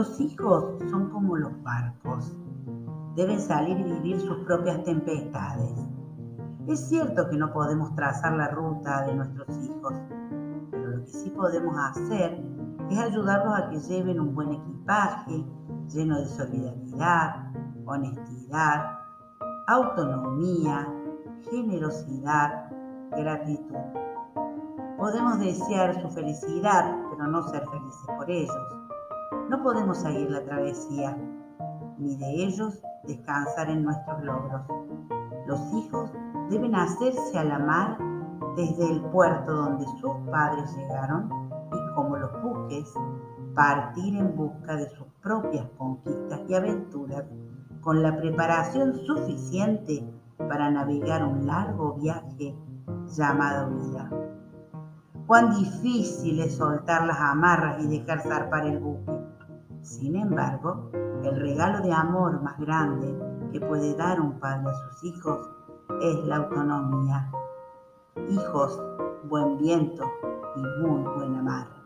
Los hijos son como los barcos. Deben salir y vivir sus propias tempestades. Es cierto que no podemos trazar la ruta de nuestros hijos, pero lo que sí podemos hacer es ayudarlos a que lleven un buen equipaje lleno de solidaridad, honestidad, autonomía, generosidad, gratitud. Podemos desear su felicidad, pero no ser felices por ellos. No podemos seguir la travesía, ni de ellos descansar en nuestros logros. Los hijos deben hacerse a la mar desde el puerto donde sus padres llegaron y como los buques, partir en busca de sus propias conquistas y aventuras con la preparación suficiente para navegar un largo viaje llamado vida. Cuán difícil es soltar las amarras y dejar zarpar el buque. Sin embargo, el regalo de amor más grande que puede dar un padre a sus hijos es la autonomía. Hijos, buen viento y muy buena mar.